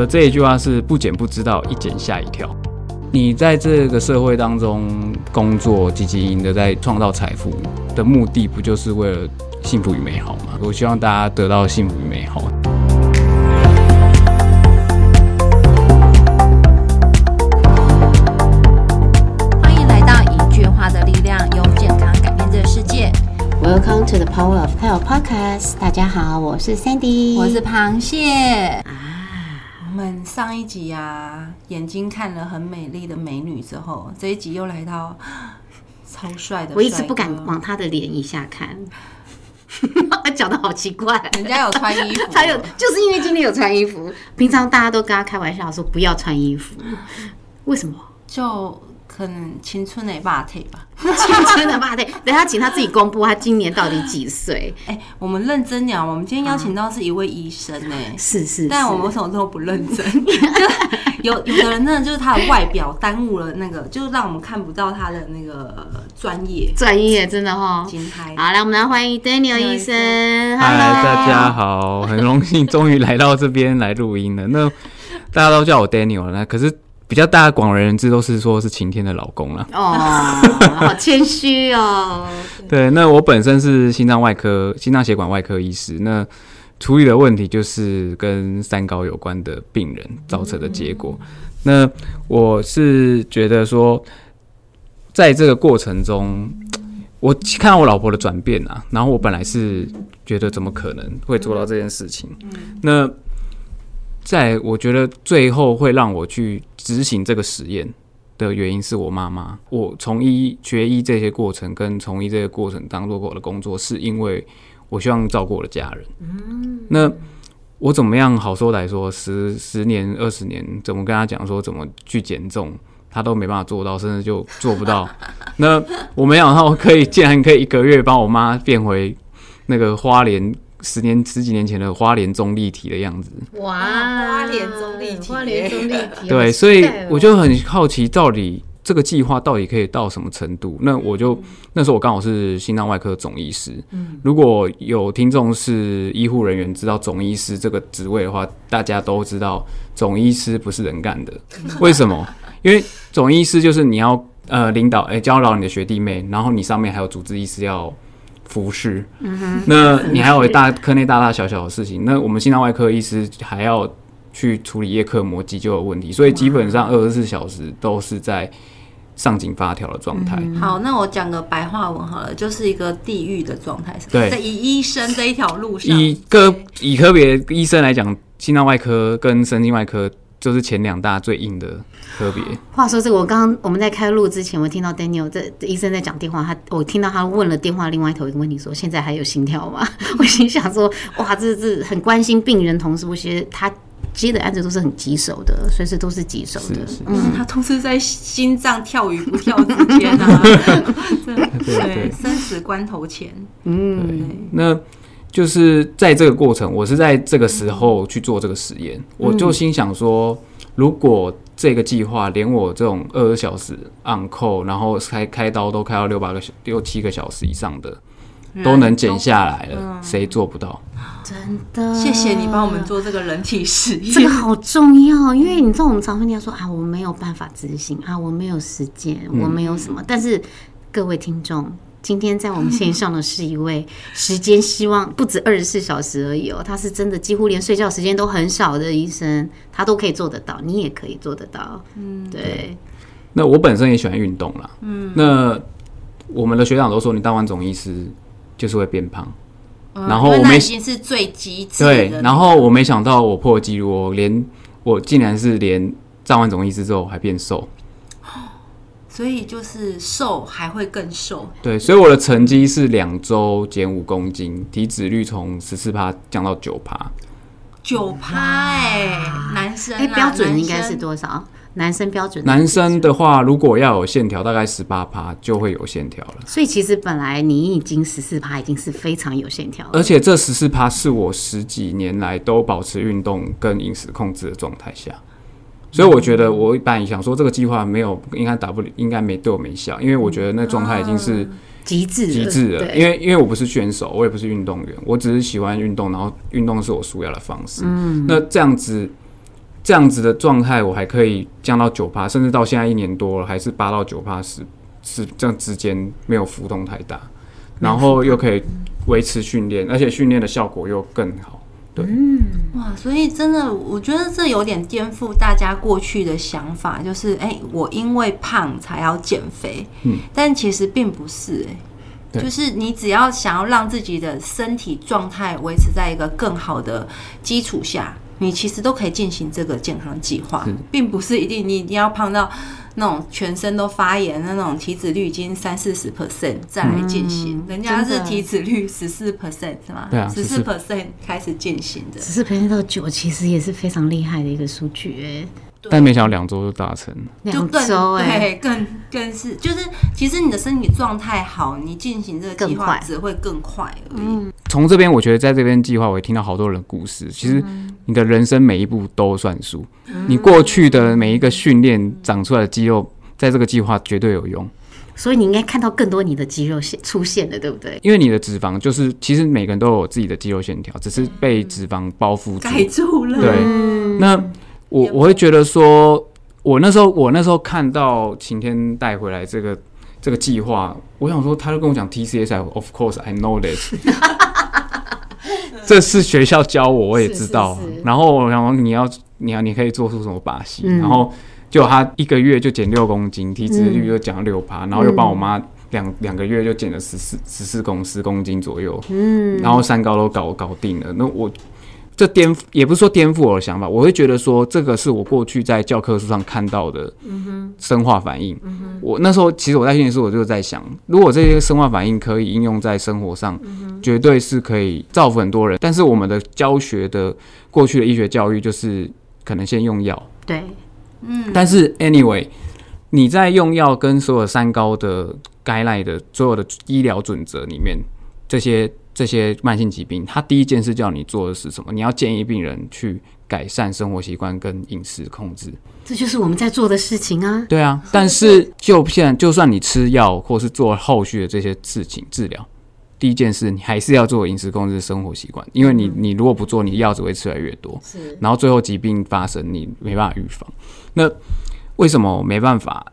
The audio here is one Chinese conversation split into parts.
的这一句话是不减不知道，一减吓一跳。你在这个社会当中工作，积极赢的在创造财富的目的，不就是为了幸福与美好吗？我希望大家得到幸福与美好。欢迎来到一句话的力量，用健康改变这个世界。Welcome to the Power of Health Podcast。大家好，我是 Sandy，我是螃蟹们上一集啊，眼睛看了很美丽的美女之后，这一集又来到 超帅的。我一直不敢往他的脸以下看，讲的好奇怪。人家有穿衣服，他有就是因为今天有穿衣服，平常大家都跟他开玩笑说不要穿衣服，为什么？就可能青春的霸体吧。青春的霸体，等下请他自己公布他今年到底几岁。哎、我们认真讲，我们今天邀请到是一位医生呢、是是，但我们为是什么都不认真？有有的人真的就是他的外表耽误了那个，就是让我们看不到他的那个专业。专业真的哈。金牌好，来我们来欢迎 Daniel 医生。嗨，Hello 大家好，很荣幸终于来到这边来录音了。那大家都叫我 Daniel 了，那可是比较大家广为人知都是说是晴天的老公了。哦，好谦虚哦。对，那我本身是心脏外科、心脏血管外科医师，那处理的问题就是跟三高有关的病人造成的结果。那我是觉得说，在这个过程中，我看到我老婆的转变啊，然后我本来是觉得怎么可能会做到这件事情，那在我觉得最后会让我去执行这个实验。的原因是我妈妈，我从医学医这些过程跟从医这些过程当做我的工作，是因为我希望照顾我的家人。那我怎么样好说歹说，十十年、二十年，怎么跟他讲说怎么去减重，他都没办法做到，甚至就做不到。那我没想到可以，竟然可以一个月帮我妈变回那个花莲十年十几年前的花莲中立体的样子。哇，花莲中立体花莲中立体，对，所以我就很好奇，到底这个计划到底可以到什么程度？那我就那时候我刚好是心脏外科总医师，如果有听众是医护人员，知道总医师这个职位的话，大家都知道总医师不是人干的。为什么？因为总医师就是你要呃领导，哎、教导你的学弟妹，然后你上面还有主治医师要。服侍，那你还有大科内大大小小的事情，那我们心脏外科医师还要去处理叶克膜急救的问题，所以基本上二十四小时都是在上紧发条的状态。好，那我讲个白话文好了，就是一个地狱的状态。对。在以医生这一条路上，以个以科别医生来讲，心脏外科跟神经外科就是前两大最硬的科别。话说这个，我刚刚我们在开录之前，我听到 Daniel 这这医生在讲电话，他我听到他问了电话另外一头一个问题，说现在还有心跳吗？我心想说，哇，这这很关心病人同时，我觉得他接的案子都是很棘手的，随时都是棘手的。是是嗯，他都是在心脏跳与不跳之间啊，对生死关头前，嗯，那就是在这个过程，我是在这个时候去做这个实验，我就心想说，如果这个计划连我这种二十小时按扣然后开开刀都开到六八个小六七个小时以上的，都能减下来了，谁做不到？真的，谢谢你帮我们做这个人体实验。这个好重要，因为你知道我们常会听说啊，我没有办法执行啊，我没有时间，我没有什么。但是各位听众，今天在我们线上的是一位时间希望不止二十四小时而已哦，他是真的几乎连睡觉时间都很少的医生，他都可以做得到，你也可以做得到。嗯，对，那我本身也喜欢运动啦，嗯，那我们的学长都说，你当完总医师就是会变胖，然后我没那已经是最极致对的，，然后我没想到我破纪录，我连我竟然是连当完总医师之后还变瘦，所以就是瘦还会更瘦。对，所以我的成绩是两周减五公斤，体脂率从十四趴降到九趴。九趴哎，男生哎、啊标准应该是多少？男生标准，男生的话，如果要有线条，大概十八趴就会有线条了。所以其实本来你已经十四趴，已经是非常有线条了。而且这十四趴是我十几年来都保持运动跟饮食控制的状态下，所以我觉得我本来想说这个计划没有应该打不应该没对我没效，因为我觉得那状态已经是极致了极致了。因为因为我不是选手，我也不是运动员，我只是喜欢运动，然后运动是我舒压的方式。嗯，那这样子这样子的状态，我还可以降到九趴，甚至到现在一年多了，还是八到九趴十是这样之间没有浮动太大，然后又可以维持训练，而且训练的效果又更好。对，哇，所以真的，我觉得这有点颠覆大家过去的想法，就是哎、我因为胖才要减肥，嗯，但其实并不是、哎。就是你只要想要让自己的身体状态维持在一个更好的基础下，你其实都可以进行这个健康计划，并不是一定你一定要胖到那种全身都发炎、那种体脂率已经三四十 percent 再来进行。嗯人家是体脂率十四 percent 是吗？对啊十四 percent 开始进行的。十四 percent 到九，其实也是非常厉害的一个数据哎，但没想到两周就达成了。两就更周哎，对，更更是就是，其实你的身体状态好，你进行这个计划快只会更快而已。从这边，我觉得在这边计划，我也听到好多人的故事。其实你的人生每一步都算数，你过去的每一个训练长出来的肌肉，在这个计划绝对有用。所以你应该看到更多你的肌肉线出现了，对不对？因为你的脂肪就是，其实每个人都有自己的肌肉线条，只是被脂肪包覆住。盖住了，对，那我我会觉得说，我那时候我那时候看到晴天带回来这个这个计划，我想说，他就跟我讲 TCSI，of course I know this，这是学校教我，我也知道。是是是然后我想说，你要你要你可以做出什么把戏？嗯然后就他一个月就减六公斤，体脂率就降了六趴，然后又帮我妈两两个月就减了十四十四公十公斤左右，嗯，然后三高都搞搞定了。那我这颠覆也不是说颠覆我的想法，我会觉得说这个是我过去在教科书上看到的生化反应。我那时候其实我在训练时，我就在想，如果这些生化反应可以应用在生活上，绝对是可以造福很多人。但是我们的教学的过去的医学教育就是可能先用药，对，嗯，但是 anyway，你在用药跟所有三高的该赖的所有的医疗准则里面，这些这些慢性疾病，他第一件事叫你做的是什么？你要建议病人去改善生活习惯跟饮食控制。这就是我们在做的事情啊。对啊，但是就现在，就算你吃药或是做后续的这些事情治疗，第一件事你还是要做饮食控制、生活习惯，因为你你如果不做，你药只会吃越来越多。是，然后最后疾病发生，你没办法预防。那为什么没办法？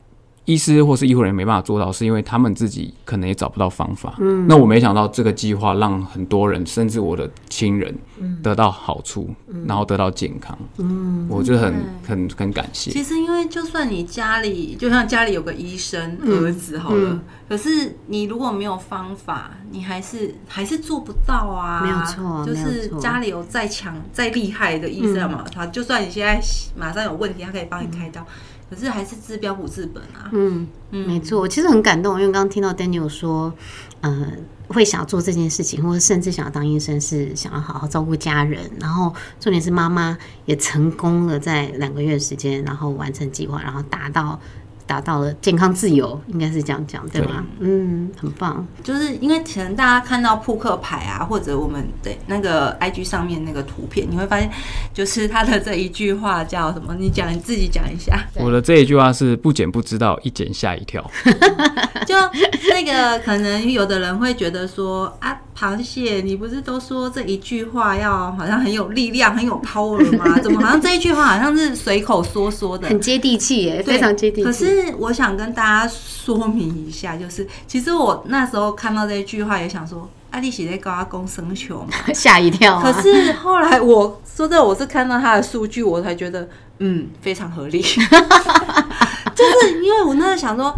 医师或是医护人员没办法做到，是因为他们自己可能也找不到方法。嗯，那我没想到这个计划让很多人，甚至我的亲人得到好处，然后得到健康。嗯，我就很很很感谢。其实因为就算你家里，就像家里有个医生儿子好了，可是你如果没有方法，你还是还是做不到啊。没有错就是家里有再强再厉害的医生嘛，他就算你现在马上有问题，他可以帮你开刀，可是还是治标不治本啊。嗯，没错，我其实很感动，因为刚刚听到 Daniel 说，呃，会想要做这件事情，或者甚至想要当医生，是想要好好照顾家人。然后重点是妈妈也成功了在两个月的时间，然后完成计划，然后达到达到了健康自由，应该是这样讲对吗？嗯，很棒。就是因为可能大家看到扑克牌啊，或者我们的那个 IG 上面那个图片，你会发现，就是他的这一句话叫什么？你讲你自己讲一下。我的这一句话是不减不知道，一减吓一跳。就那个可能有的人会觉得说啊，螃蟹，你不是都说这一句话要好像很有力量、很有 power 吗？怎么好像这一句话好像是随口说说的？很接地气耶，非常接地气。可是我想跟大家说明一下，就是其实我那时候看到这一句话，也想说，阿丽喜在高阿公生球嘛？吓一跳、啊。可是后来我说真的，我是看到他的数据，我才觉得嗯非常合理，就是因为我那时候想说。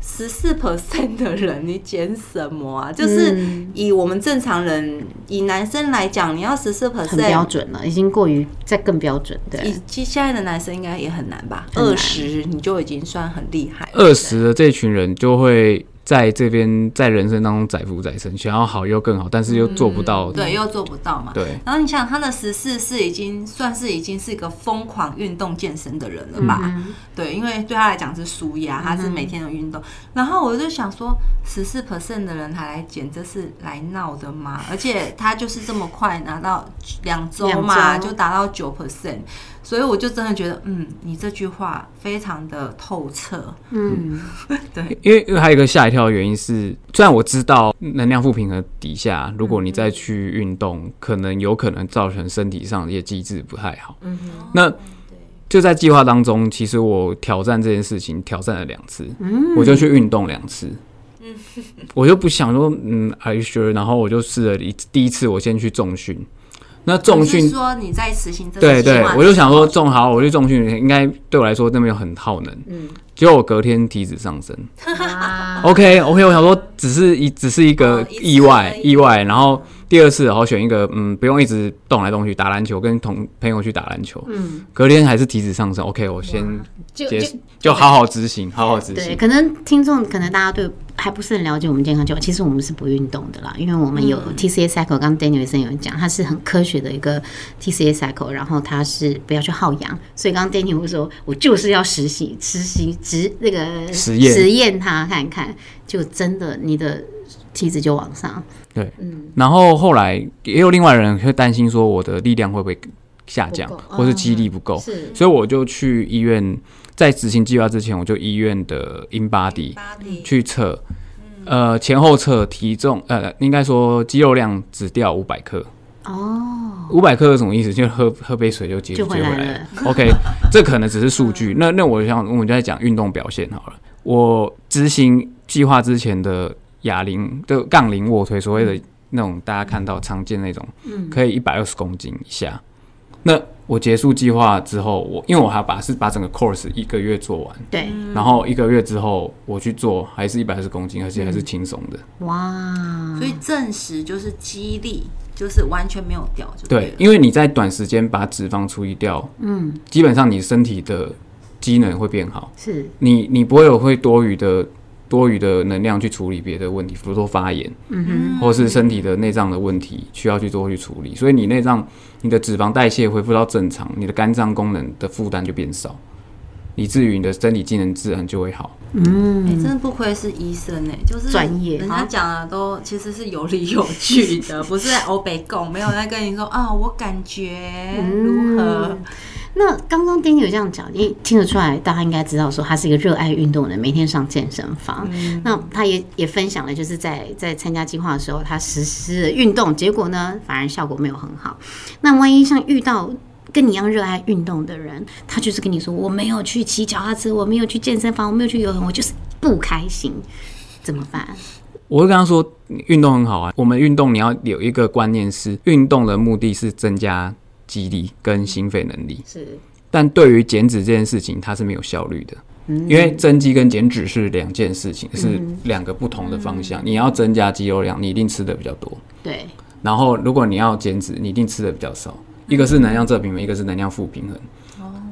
十四 percent 的人，你减什么啊？就是嗯以我们正常人，以男生来讲，你要十四 percent，标准了，已经过于再更标准。对以，其实现在的男生应该也很难吧？二十你就已经算很厉害了，二十的这群人就会在这边在人生当中载浮载沉，想要好又更好，但是又做不到。对，又做不到嘛。对然后你想，他的十四是已经算是已经是一个疯狂运动健身的人了吧？嗯对，因为对他来讲是舒压，他是每天的运动。然后我就想说，十四 percent 的人还来减，这是来闹的吗？而且他就是这么快拿到两周嘛，就达到九 percent，所以我就真的觉得，嗯，你这句话非常的透彻。嗯，对因为因为还有一个吓一跳的原因是，虽然我知道能量负平衡底下，如果你再去运动，可能有可能造成身体上的一些机制不太好。嗯那就在计划当中，其实我挑战这件事情挑战了两次，我就去运动两次。我就不想说，嗯，Are you sure？然后我就试了一第一次，我先去重训。那重训，说你在实行这对对我就想说重好，我去重训应该对我来说那边很耗能。嗯，结果我隔天体脂上升。哇 OK OK，我想说只是一只是一个意外意外，然后第二次然后选一个嗯不用一直动来动去打篮球，跟同朋友去打篮球。嗯，隔天还是体脂上升，OK，我先就就就好好执行，好好执对，行。可能听众可能大家对还不是很了解我们健康计划，其实我们是不运动的啦，因为我们有嗯 TCA cycle，刚刚 Daniel 医生有讲，它是很科学的一个 TCA cycle，然后它是不要去耗氧，所以刚刚 Daniel 会说，我就是要实习实习执那个实验实验它看看，就真的你的体脂就往上，对，嗯然后后来也有另外人会担心说我的力量会不会下降，或是肌力不够，是所以我就去医院，在执行计划之前，我就医院的 in body 去测，呃，前后测体重，呃，应该说肌肉量只掉五百克。哦，五百克是什么意思？就喝喝杯水就接回来了。OK，这可能只是数据。那那我想，我们就在讲运动表现好了。我执行计划之前的哑铃的杠铃卧推，所谓的那种大家看到常见那种，嗯。可以一百二十公斤以下。那我结束计划之后，我因为我还把是把整个 course 一个月做完，对，然后一个月之后我去做，还是一百二十公斤，而且还是轻松的。哇，所以证实就是肌力就是完全没有掉，就对，因为你在短时间把脂肪处理掉，嗯，基本上你身体的机能会变好，是，你你不会有会多余的多余的能量去处理别的问题，比如说发炎，嗯或是身体的内脏的问题需要去做去处理，所以你内脏你的脂肪代谢恢复到正常，你的肝脏功能的负担就变少，以至于你的身体机能自然就会好。哎、真的不愧是医生哎、就是专业人家讲的都其实是有理有据的，不是在欧北共，没有在跟你说啊，我感觉如何。嗯那刚刚 Danny 有这样讲，你听得出来，大家应该知道说他是一个热爱运动的人，每天上健身房。那他也也分享了，就是在在参加计划的时候，他实施了运动，结果呢，反而效果没有很好。那万一像遇到跟你一样热爱运动的人，他就是跟你说，我没有去骑脚踏车，我没有去健身房，我没有去游泳，我就是不开心，怎么办？我会跟他说，运动很好啊。我们运动你要有一个观念是，运动的目的是增加肌力跟心肺能力，是但对于减脂这件事情，它是没有效率的。因为增肌跟减脂是两件事情，是两个不同的方向。你要增加肌肉量，你一定吃的比较多；对，然后如果你要减脂，你一定吃的比较少。一个是能量正平衡，一个是能量负平衡。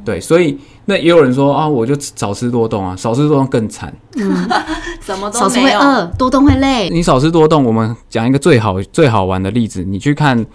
对，所以那也有人说啊，我就少吃多动啊，少吃多动更惨。什么都少吃。会饿，多动会累。你少吃多动，我们讲一个最好最好玩的例子，你去看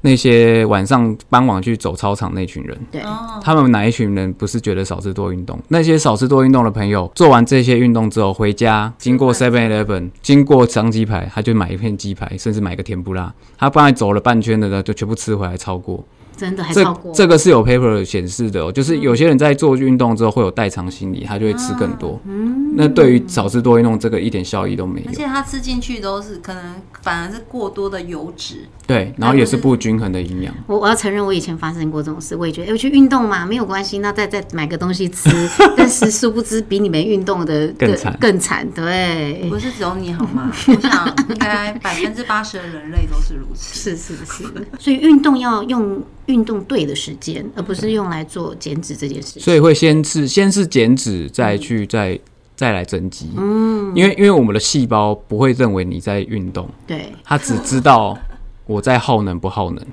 那些晚上傍晚去走操场那群人，对，哦，他们哪一群人不是觉得少吃多运动？那些少吃多运动的朋友，做完这些运动之后回家，经过 Seven Eleven，经过张鸡排，他就买一片鸡排，甚至买个甜不辣。他刚才走了半圈的呢，就全部吃回来超过。真的还这超过这个是有 paper 显示的、哦，就是有些人在做运动之后会有代偿心理，他就会吃更多。嗯那对于少吃多运动，这个一点效益都没有。而且他吃进去都是可能反而是过多的油脂，对，然后也是不均衡的营养。我我要承认，我以前发生过这种事，我也觉得，哎、我去运动嘛，没有关系，那再再买个东西吃。但是殊不知，比你没运动的更惨更惨。对，不是只有你好吗？我想应该百分之八十的人类都是如此。是是是。所以运动要用运动对的时间，而不是用来做减脂这件事情。所以会先是先是减脂，再去再再来增肌。嗯，因为因为我们的细胞不会认为你在运动，对，它只知道 我在耗能不耗能。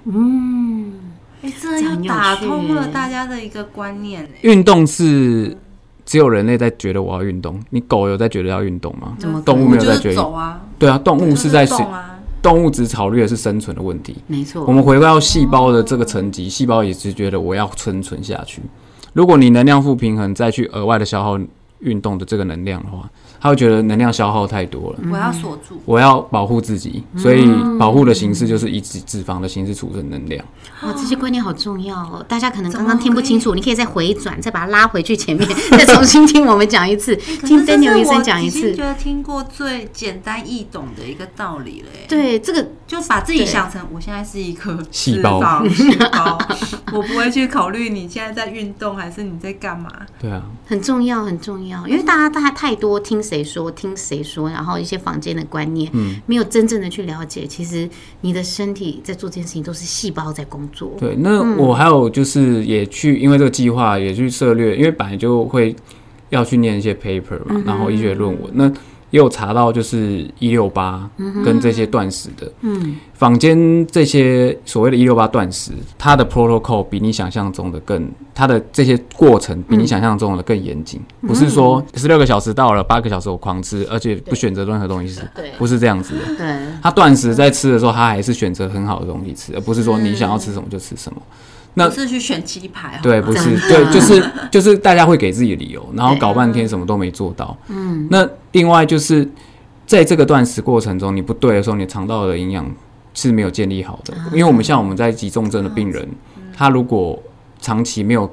哎、真的又打通了大家的一个观念哎。运动是只有人类在觉得我要运动，你狗有在觉得要运动吗？怎么动物没有在觉得走啊，对啊，动物是在就是动啊，动物只考虑的是生存的问题。没错。我们回到细胞的这个层级，细胞也是觉得我要生存下去。如果你能量负平衡，再去额外的消耗运动的这个能量的话，他会觉得能量消耗太多了。我要锁住。我要保护自己，所以保护的形式就是以脂脂肪的形式储存能量。哇，这些观念好重要哦！大家可能刚刚听不清楚，你可以再回转，再把它拉回去前面，再重新听我们讲一次，听可是这 Daniel 是医生讲一次觉。得听过最简单易懂的一个道理了耶。对，这个就把自己想成我现在是一颗细胞。细胞，我不会去考虑你现在在运动还是你在干嘛。对啊，很重要，很重要，因为大家大家太多听谁说，听谁说，然后一些坊间的观念，嗯。没有真正的去了解，其实你的身体在做这件事情都是细胞在工作。对，那我还有就是也去，因为这个计划也去涉略，因为本来就会要去念一些 paper 嘛，然后医学论文，那也有查到就是一六八跟这些断食的，嗯，坊间这些所谓的“一六八断食”，它的 protocol 比你想象中的更，它的这些过程比你想象中的更严谨，不是说十六个小时到了，八个小时我狂吃，而且不选择任何东西吃，对。不是这样子的。对，他断食在吃的时候，他还是选择很好的东西吃，而不是说你想要吃什么就吃什么。那不是去选鸡排，对，好吗不是，对，就是就是大家会给自己理由，然后搞半天什么都没做到。嗯，那另外就是在这个断食过程中，你不对的时候，你肠道的营养是没有建立好的。因为我们像我们在急重症的病人，他如果长期没有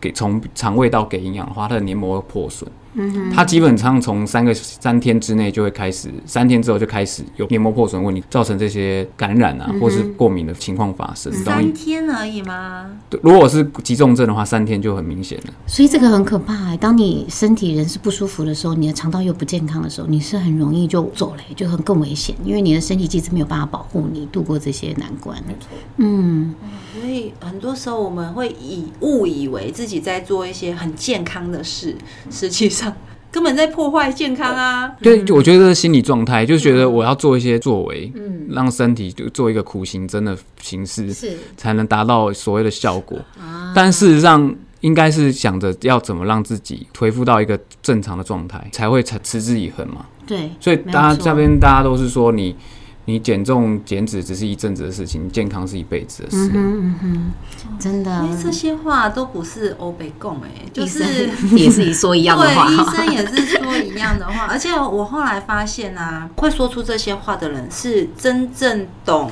给从肠胃道给营养的话，他的黏膜会破损。嗯他基本上从三个三天之内就会开始，三天之后就开始有黏膜破损问题，造成这些感染啊，或是过敏的情况发生。三天而已吗？对如果是急重症的话，三天就很明显了。所以这个很可怕、欸。当你身体人是不舒服的时候，你的肠道又不健康的时候，你是很容易就走雷，就很更危险，因为你的身体机制没有办法保护你度过这些难关。嗯，所以很多时候我们会以误以为自己在做一些很健康的事，实际上根本在破坏健康啊！对，我觉得这是心理状态，就是觉得我要做一些作为，嗯，让身体就做一个苦行僧的形式，是才能达到所谓的效果。但事实上，应该是想着要怎么让自己恢复到一个正常的状态，才会持持之以恒嘛。对，所以大家这边大家都是说你。你减重减脂只是一阵子的事情，健康是一辈子的事。嗯哼，真的因为，这些话都不是欧北共哎，就是生也是说一样的话，对，医生也是说一样的话，而且我后来发现啊，会说出这些话的人是真正懂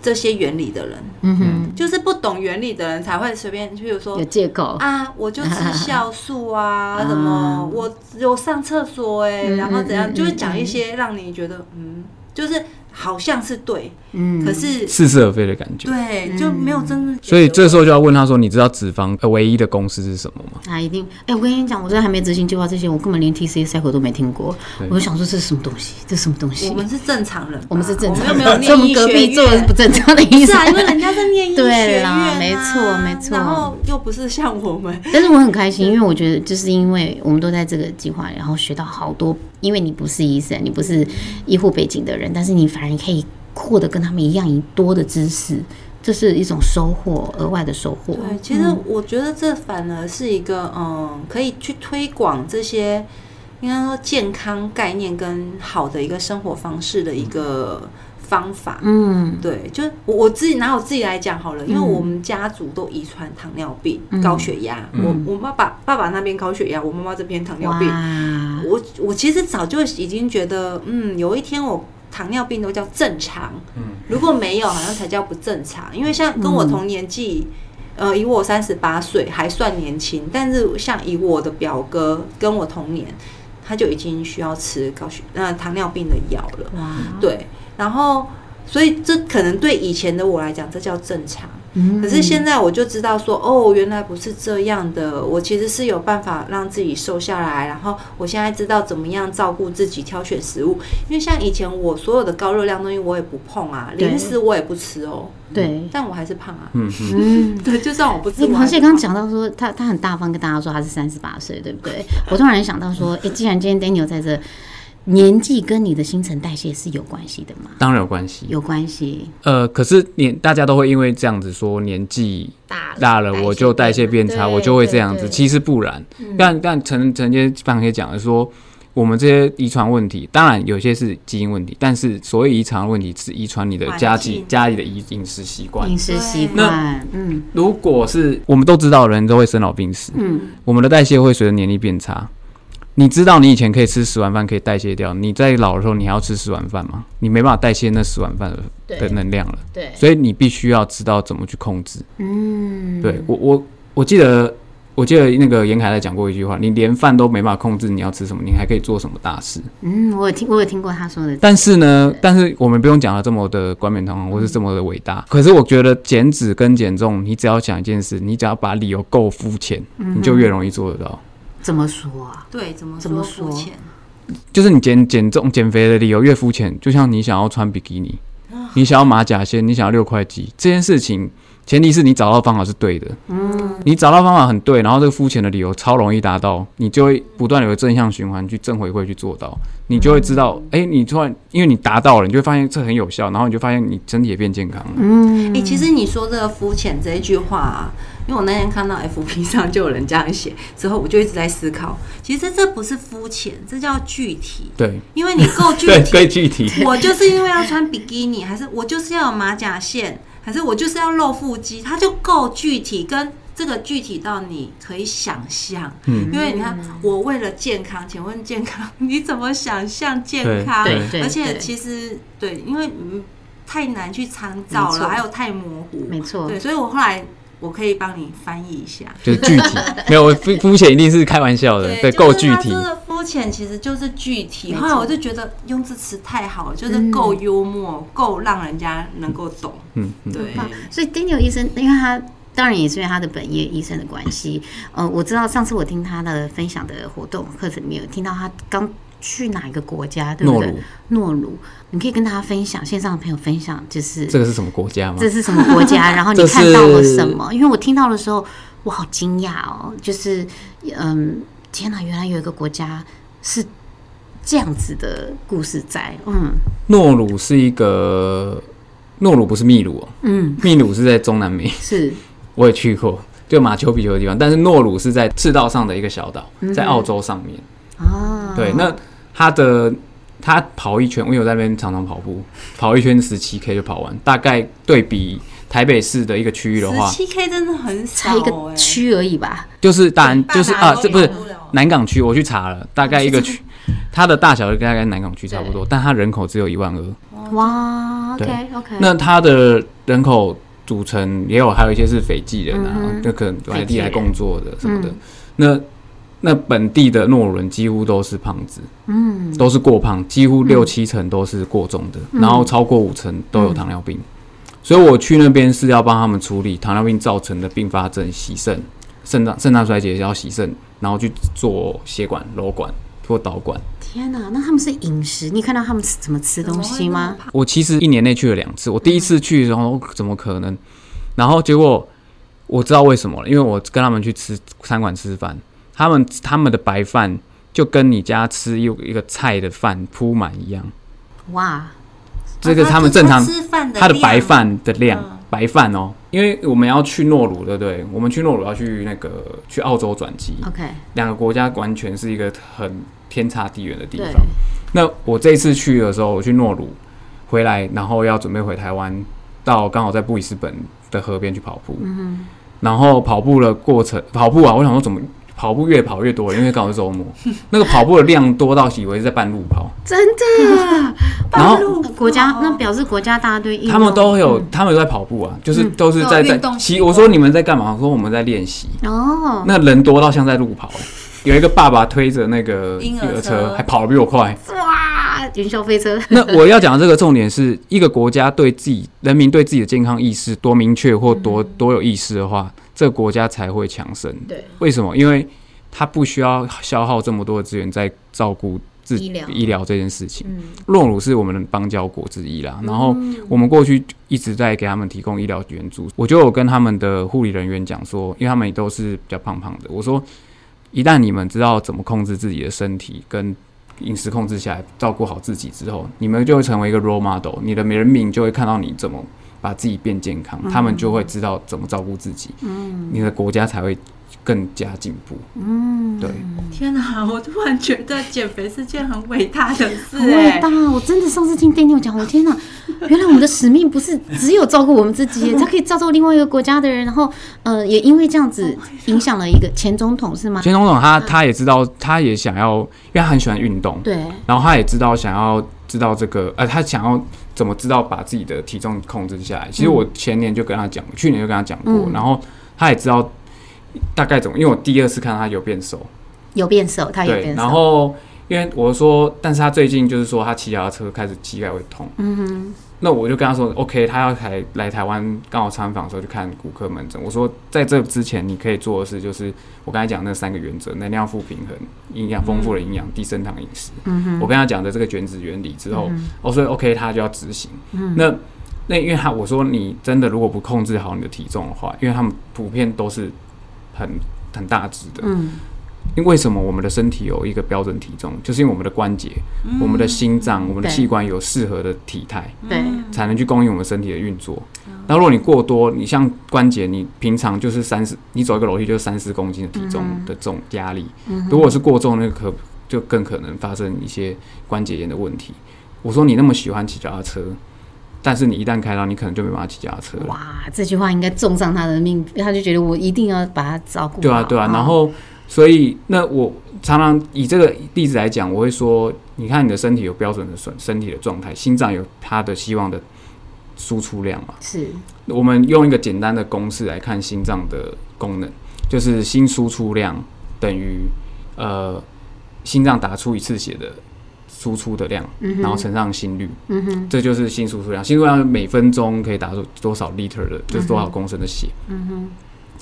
这些原理的人，嗯哼，就是不懂原理的人才会随便，譬如说有借口，啊，我就吃酵素啊，什么我有上厕所哎、嗯然后怎样，就是讲一些让你觉得嗯，就是好像是对，嗯，可是似是而非的感觉。对就没有真正觉得。所以这时候就要问他说：“你知道脂肪呃唯一的公式是什么吗啊，一定！哎、我跟你讲，我在还没执行计划之前，我根本连 TCA cycle 都没听过。我就想说这是什么东西？这是什么东西？我们是正常人，我们是正常我们又没有人，所以我们念医学隔壁坐的是不正常的医生。是啊，因为人家在念医学对院、啊，啦没错没错然后又不是像我们，但是我很开心，因为我觉得就是因为我们都在这个计划，然后学到好多。因为你不是医生，你不是医护背景的人，但是你反而可以获得跟他们一样多的知识，这是一种收获，额外的收获。对，其实我觉得这反而是一个嗯，可以去推广这些应该说健康概念跟好的一个生活方式的一个方法。嗯，对，就我我自己拿我自己来讲好了，因为我们家族都遗传糖尿病、高血压。我我爸爸爸爸那边高血压，我妈妈这边糖尿病。哇，我我其实早就已经觉得，嗯，有一天我糖尿病都叫正常，嗯如果没有，好像才叫不正常。因为像跟我同年纪，呃，以我三十八岁还算年轻，但是像以我的表哥跟我同年，他就已经需要吃高血呃糖尿病的药了。哇，对，然后所以这可能对以前的我来讲，这叫正常。嗯可是现在我就知道说，哦，原来不是这样的。我其实是有办法让自己瘦下来，然后我现在知道怎么样照顾自己，挑选食物。因为像以前我所有的高热量东西我也不碰啊，零食我也不吃哦，对，但我还是胖啊。嗯嗯，嗯。对，就算我不吃，螃蟹刚讲到说，他他很大方跟大家说他是三十八岁，对不对？我突然想到说，哎，既然今天 Daniel 在这，年纪跟你的新陈代谢是有关系的吗？当然有关系。有关系，呃，可是年大家都会因为这样子说年纪大大了，我就代谢变差，我就会这样子。其实不然，但但陈陈杰刚才讲的说，我们这些遗传问题，当然有些是基因问题，但是所谓遗传问题是遗传你的家环境庭家里的饮饮食习惯。饮食习对惯，嗯如果是我们都知道，人都会生老病死，嗯，我们的代谢会随着年龄变差。你知道你以前可以吃十碗饭可以代谢掉，你在老的时候你还要吃十碗饭吗？你没办法代谢那十碗饭的的能量了，对，所以你必须要知道怎么去控制。嗯，对我我我记得我记得那个严凯在讲过一句话：你连饭都没办法控制你要吃什么，你还可以做什么大事？嗯，我有听，我有听过他说的。但是呢，但是我们不用讲的这么的冠冕堂皇，或是这么的伟大。可是我觉得减脂跟减重，你只要讲一件事，你只要把理由够肤浅，你就越容易做得到。怎么说啊？对，怎么怎么说说肤浅？就是你减减重、减肥的理由越肤浅，就像你想要穿比基尼，你想要马甲线，你想要六块肌，这件事情前提是你找到方法是对的。嗯，你找到方法很对，然后这个肤浅的理由超容易达到，你就会不断有个正向循环去正回馈去做到，你就会知道，哎、你突然因为你达到了，你就会发现这很有效，然后你就发现你身体也变健康了。嗯哎、其实你说这个肤浅这一句话、啊，因为我那天看到 FB 上就有人这样写，之后我就一直在思考，其实这不是肤浅，这叫具体，对。因为你够具 对，体，可以具体。我就是因为要穿比基尼，还是我就是要有马甲线，还是我就是要露腹肌，它就够具体，跟这个具体到你可以想象。嗯。因为你看，我为了健康，请问健康你怎么想象健康？对对而且其实对，因为嗯太难去参照了，还有太模糊，没错。对，所以我后来我可以帮你翻译一下。就是具体，没有肤肤浅一定是开玩笑的，对，就是够具体他说。的肤浅其实就是具体。后来我就觉得用这词太好了，就是嗯够幽默，够让人家能够懂。嗯嗯，对，所以 Daniel 医生，因为他当然也是因为他的本业医生的关系，呃，我知道上次我听他的分享的活动课程里面有听到他刚去哪一个国家，对不对诺鲁？诺鲁，你可以跟大家分享，线上的朋友分享，就是这个是什么国家吗？这是什么国家，然后你看到了什么？因为我听到的时候，我好惊讶哦，就是嗯，天哪，原来有一个国家是这样子的故事在，嗯诺鲁是一个，诺鲁不是秘鲁哦，嗯，秘鲁是在中南美，是我也去过，就马丘比丘的地方。但是诺鲁是在赤道上的一个小岛，嗯在澳洲上面。哦，对，那它的他跑一圈，因为我在那边常常跑步，跑一圈十七 K 就跑完，大概对比台北市的一个区域的话十，七 K 真的很少、才一欸，个区而已吧，就是大安，就是啊，这不是南港区，我去查了，大概一个区，它的大小大概南港区差不多，但它人口只有一万二。哇，OK OK，那它的人口组成也有，还有一些是斐济人啊嗯，哼。那可能外地来工作的什么的。嗯。那那本地的诺鲁人几乎都是胖子，嗯，都是过胖，几乎六七成都是过重的，然后超过五成都有糖尿病。所以我去那边是要帮他们处理糖尿病造成的并发症，洗肾、肾脏肾脏衰竭要洗肾，然后去做血管、瘘管或导管。天哪，那他们是饮食，你看到他们吃怎么吃东西吗？我其实一年内去了两次，我第一次去的时候怎么可能？然后结果我知道为什么了，因为我跟他们去吃餐馆吃饭，他们他们的白饭就跟你家吃一一个菜的饭铺满一样，哇，这个他们正常哦吃饭的它的白饭的量嗯，白饭哦，因为我们要去诺鲁，对不对？我们去诺鲁要去那个去澳洲转机，OK，两个国家完全是一个很天差地远的地方。那我这一次去的时候，我去诺鲁回来，然后要准备回台湾，到刚好在布里斯本的河边去跑步。嗯然后跑步的过程，跑步啊，我想说怎么跑步越跑越多，因为刚好是周末，那个跑步的量多到以为是在半路跑。真的，然后路国家那表示国家大队他们都有，嗯他们都在跑步啊，就是嗯都是在在。习我说你们在干嘛？我说我们在练习。哦，那人多到像在路跑，有一个爸爸推着那个婴儿车车，还跑得比我快。哇，云霄飞车，那我要讲的这个重点是一个国家对自己人民对自己的健康意识多明确或多多有意识的话，这个国家才会强盛。对，为什么？因为他不需要消耗这么多的资源在照顾自医疗医疗这件事情。嗯诺鲁是我们的邦交国之一啦，然后我们过去一直在给他们提供医疗援助。我就有跟他们的护理人员讲说，因为他们也都是比较胖胖的，我说一旦你们知道怎么控制自己的身体跟饮食控制下来，照顾好自己之后，你们就会成为一个 role model，你的人民就会看到你怎么把自己变健康，他们就会知道怎么照顾自己，嗯你的国家才会更加进步。嗯，对，天哪！我突然觉得减肥是件很伟大的事很伟哎、大！我真的上次听 Daniel 讲，我天哪，原来我们的使命不是只有照顾我们自己，他可以照顾另外一个国家的人，然后呃，也因为这样子影响了一个前总统是吗？前总统他他也知道，他也想要，因为他很喜欢运动，对，然后他也知道想要知道这个，呃，他想要怎么知道把自己的体重控制下来。其实我前年就跟他讲，去年就跟他讲过，嗯然后他也知道大概怎么？因为我第二次看他有变瘦，有变瘦，他有，变瘦。然后因为我说，但是他最近就是说他骑脚踏车开始膝盖会痛，嗯哼，那我就跟他说，OK，他要来来台湾刚好参访的时候去看骨科门诊。我说，在这之前你可以做的事就是我刚才讲那三个原则：能量负平衡、营养丰富的营养、低升糖饮食。嗯哼，我跟他讲的这个卷子原理之后，我说 OK，他就要执行。嗯那那因为他我说你真的如果不控制好你的体重的话，因为他们普遍都是很很大只的。嗯因为为什么我们的身体有一个标准体重，就是因为我们的关节、我们的心脏、我们的器官有适合的体态。对，才能去供应我们身体的运作。那如果你过多，你像关节，你平常就是三十，你走一个楼梯就是三十公斤的体重的这种压力，如果是过重，那可就更可能发生一些关节炎的问题。我说你那么喜欢骑脚踏车，但是你一旦开刀，你可能就没办法骑脚踏车了。哇，这句话应该重上他的命，他就觉得我一定要把他照顾好。对啊，对啊。哦然后，所以那我常常以这个例子来讲，我会说，你看你的身体有标准的身身体的状态，心脏有它的希望的输出量嘛。是我们用一个简单的公式来看心脏的功能，就是心输出量等于呃心脏打出一次血的输出的量，然后乘上心率，嗯哼，这就是心输出量。心输出量每分钟可以打出多少 liter 的，就是多少公升的血。嗯哼，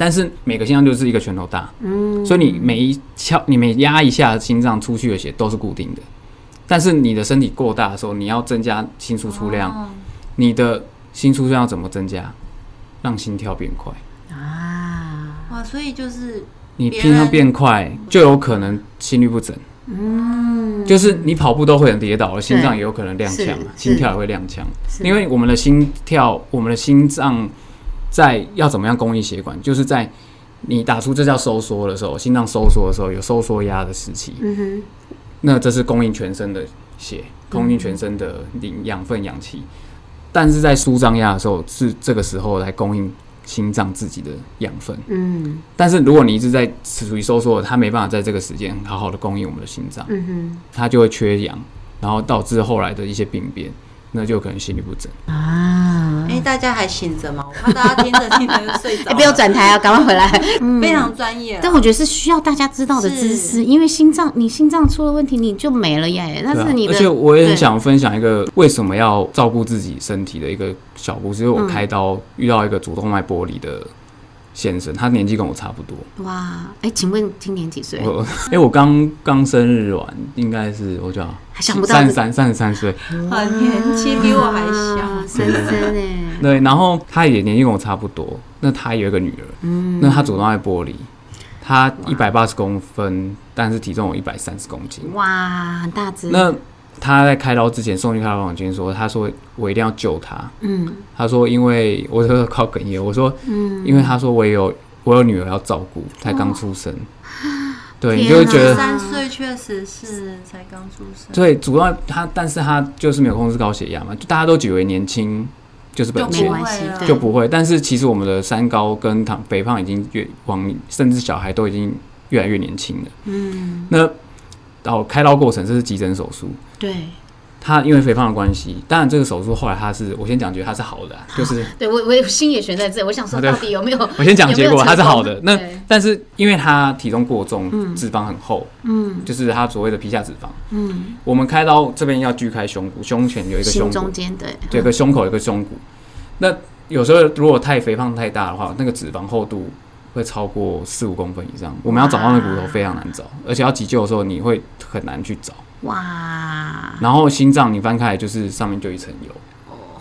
但是每个心脏就是一个拳头大，嗯，所以你每一敲，你每压一下心脏出去的血都是固定的。但是你的身体过大的时候，你要增加心输出量，哦你的心输出量要怎么增加？让心跳变快。啊，哇，所以就是你心跳变快，就有可能心律不整。嗯，就是你跑步都会很跌倒了，心脏也有可能踉跄是，心跳也会踉跄。因为我们的心跳，我们的心脏在要怎么样供应血管，就是在你打出这叫收缩的时候，心脏收缩的时候有收缩压的时期，嗯哼，那这是供应全身的血，供应全身的营养分、氧气。但是在舒张压的时候，是这个时候来供应心脏自己的养分。嗯。但是如果你一直在处于收缩，它没办法在这个时间好好的供应我们的心脏，嗯哼，它就会缺氧，然后导致后来的一些病变，那就可能心律不整。啊，哎、大家还醒着吗？我怕大家听着听着就睡着 哎，了。不要转台啊，赶快回来。嗯非常专业啊。但我觉得是需要大家知道的知识，因为心脏你心脏出了问题你就没了耶。但是你的，而且我也很想分享一个为什么要照顾自己身体的一个小故事，因为我开刀遇到一个主动脉剥离的先生，他年纪跟我差不多。哇，哎，请问今年几岁？我因为 我刚刚生日完，应该是我叫还想不到三十三三十三岁，很年轻，比我还啊小。深深哎，对，然后他也年纪跟我差不多，那他有一个女儿，嗯，那他主动脉剥离，他一百八十公分，但是体重有一百三十公斤。哇，很大只。那他在开刀之前送去开刀房间说，他说我一定要救他。嗯。他说因为我说靠哽咽，我说嗯，因为他说我也有我有女儿要照顾，才刚出生。对，你就会觉得三岁确实是才刚出生，对，主要他，但是他就是没有控制高血压嘛，就大家都以为年轻就是本就钱就不会，但是其实我们的三高跟糖肥胖已经越往，甚至小孩都已经越来越年轻了。嗯，那哦，开刀过程这是急诊手术，对他因为肥胖的关系，当然这个手术后来他是我先讲，觉得他是好的啊、就是对，我我心也悬在这，我想说到底有没有？我先讲结果，他是好的。那但是因为他体重过重，嗯脂肪很厚，嗯就是他所谓的皮下脂肪。嗯，我们开刀这边要锯开胸骨，胸前有一个胸心中骨，间对，有一个胸口有一个胸骨。那有时候如果太肥胖太大的话，那个脂肪厚度会超过四五公分以上，我们要找到那骨头非常难找，而且要急救的时候你会很难去找。哇，然后心脏你翻开来就是上面就一层油。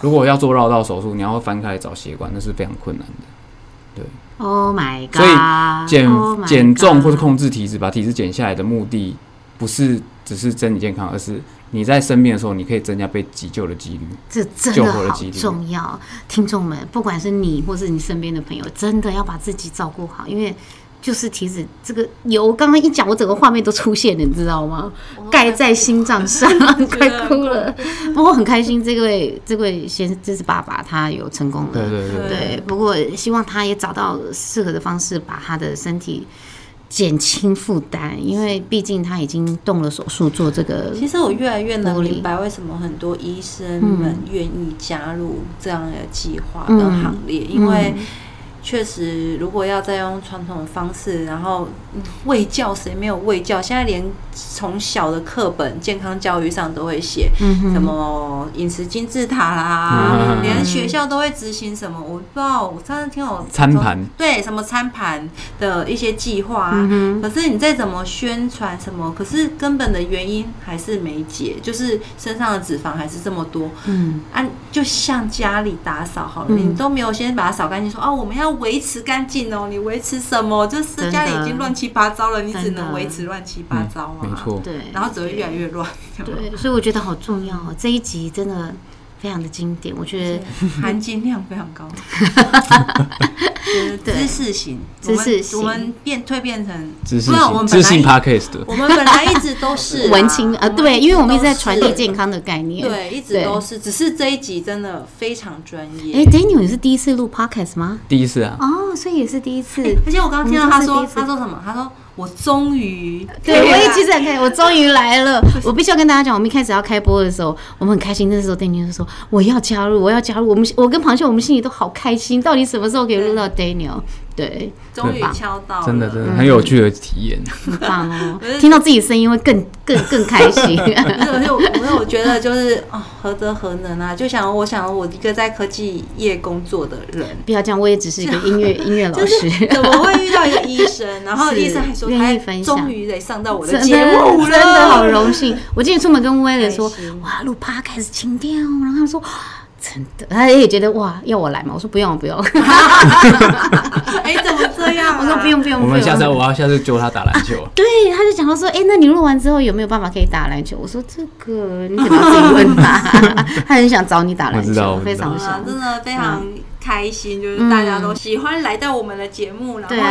如果要做绕道手术，你要翻开来找血管，那是非常困难的。对 Oh my god！所以减 Oh 减重或者控制体脂，把体脂减下来的目的，不是只是身体健康，而是你在生病的时候，你可以增加被急救的几率。这真救的好活的几率重要，听众们，不管是你或是你身边的朋友，真的要把自己照顾好，因为就是其实这个油，刚刚一讲，我整个画面都出现了，你知道吗？盖在心脏上，快哭了。不过很开心，这位这位先这是爸爸，他有成功了。对对对，对，不过希望他也找到适合的方式，把他的身体减轻负担，因为毕竟他已经动了手术做这个。其实我越来越能明白为什么很多医生们愿意加入这样的计划跟嗯行列，因为确实，如果要再用传统的方式，然后嗯卫教谁没有卫教？现在连从小的课本健康教育上都会写嗯什么饮食金字塔啦，嗯连学校都会执行什么，我不知道。我上次听我餐盘对什么餐盘的一些计划啊，嗯可是你再怎么宣传什么，可是根本的原因还是没解，就是身上的脂肪还是这么多。嗯，啊，就像家里打扫好了，嗯你都没有先把它扫干净，说哦，我们要维持干净哦。你维持什么？就是家里已经乱七八糟了，你只能维持乱七八糟啊。没。错，对，然后只会越来越乱。对，所以我觉得好重要哦。这一集真的非常的经典，我觉得含金量非常高，就是知识型，知识型。我们变蜕变成知识不然我性知性们本来 podcast 的，我们本来一直都是啊 文青啊，对，因为我们一直在传递健康的概念。对，一直都是，只是这一集真的非常专业。哎业。，Daniel，你是第一次录 podcast 吗？第一次啊，哦，所以也是第一次。而且我刚刚听到他说他说什么？他说我终于对，我也其实很开心，我终于来了。我必须要跟大家讲，我们一开始要开播的时候，我们很开心。那时候 Daniel 就说我要加入，我要加入。我们我跟螃蟹，我们心里都好开心。到底什么时候可以录到 Daniel？对，终于敲到了，真的真的很有趣的体验。很棒哦！听到自己声音会更更更开心。而且我，而且我觉得就是哦，何德何能啊！就想我想我一个在科技业工作的人，不要这样，我也只是一个音乐 音乐老就是师。怎么会遇到一个医生，然后是医生还说愿意他分享终于得上到我的真节目了，的真的好荣幸！我今天出门跟威廉说，哇，录 podcast 情调，然后他说。真的，他也觉得哇，要我来吗？我说不用不用，哎，怎么这样啊？我说不用不用。我们不用下次我要下次揪他打篮球，对，他就讲到说，哎、那你录完之后有没有办法可以打篮球？我说这个你可能要自己问他，他很想找你打篮球，非常啊，想。真的非常开心，就是大家都喜欢来到我们的节目，然后也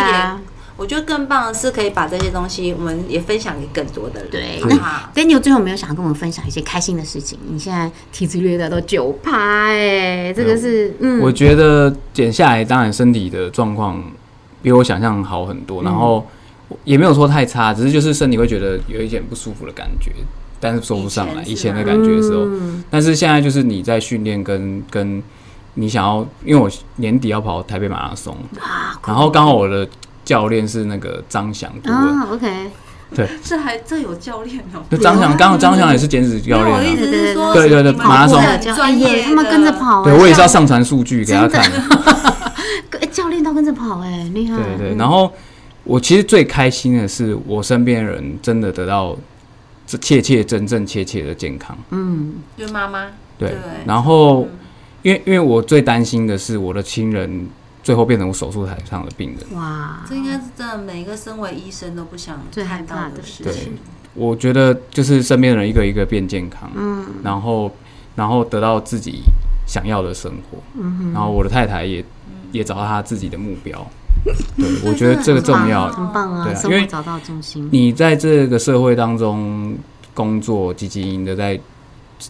我觉得更棒的是可以把这些东西我们也分享给更多的人。对。好不好？Daniel 最后有没有想要跟我们分享一些开心的事情？你现在体脂率达到九趴，哎，这个是嗯，我觉得减下来，当然身体的状况比我想象好很多，然后也没有说太差，只是就是身体会觉得有一点不舒服的感觉，但是说不上来以以前的感觉的时候。嗯。但是现在就是你在训练跟跟你想要，因为我年底要跑台北马拉松，哇，然后刚好我的教练是那个张翔顾问，啊，OK，对。这还这有教练哦。就张翔，刚好张翔也是减脂教没有我的意。思是说，对对对马拉松。很专业，他们跟着跑，对哎我也是要上传数据给他看。跟 教练都跟着跑，哎，厉害。对对，嗯。然后我其实最开心的是，我身边的人真的得到这切切真正切切的健康。嗯，就是妈妈，对对，然后嗯。因为因为我最担心的是我的亲人最后变成我手术台上的病人。哇，这应该是真的，每一个身为医生都不想最害怕的事情。，我觉得就是身边的人一个一个变健康，嗯然后然后得到自己想要的生活，嗯然后我的太太也也找到她自己的目标。对，我觉得这个重要。很棒啊，对啊因为找到重心。你在这个社会当中工作，积极营的在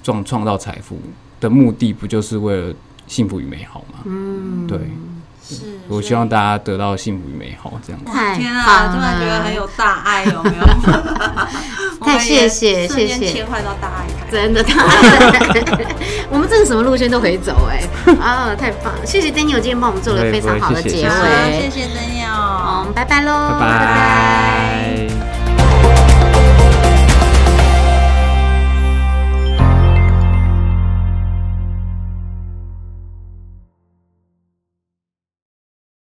创创造财富的目的，不就是为了幸福与美好吗？嗯，对，是，我希望大家得到幸福与美好，这样。子天啊，突然觉得很有大爱，有没有？太谢谢谢谢。切换到大爱。真的大爱，我们真的什么路线都可以走哎、啊，太棒了！谢谢 Daniel 今天帮我们做了非常好的结不会不会谢谢好，谢尾，谢灯耀，好，拜拜。喽，拜拜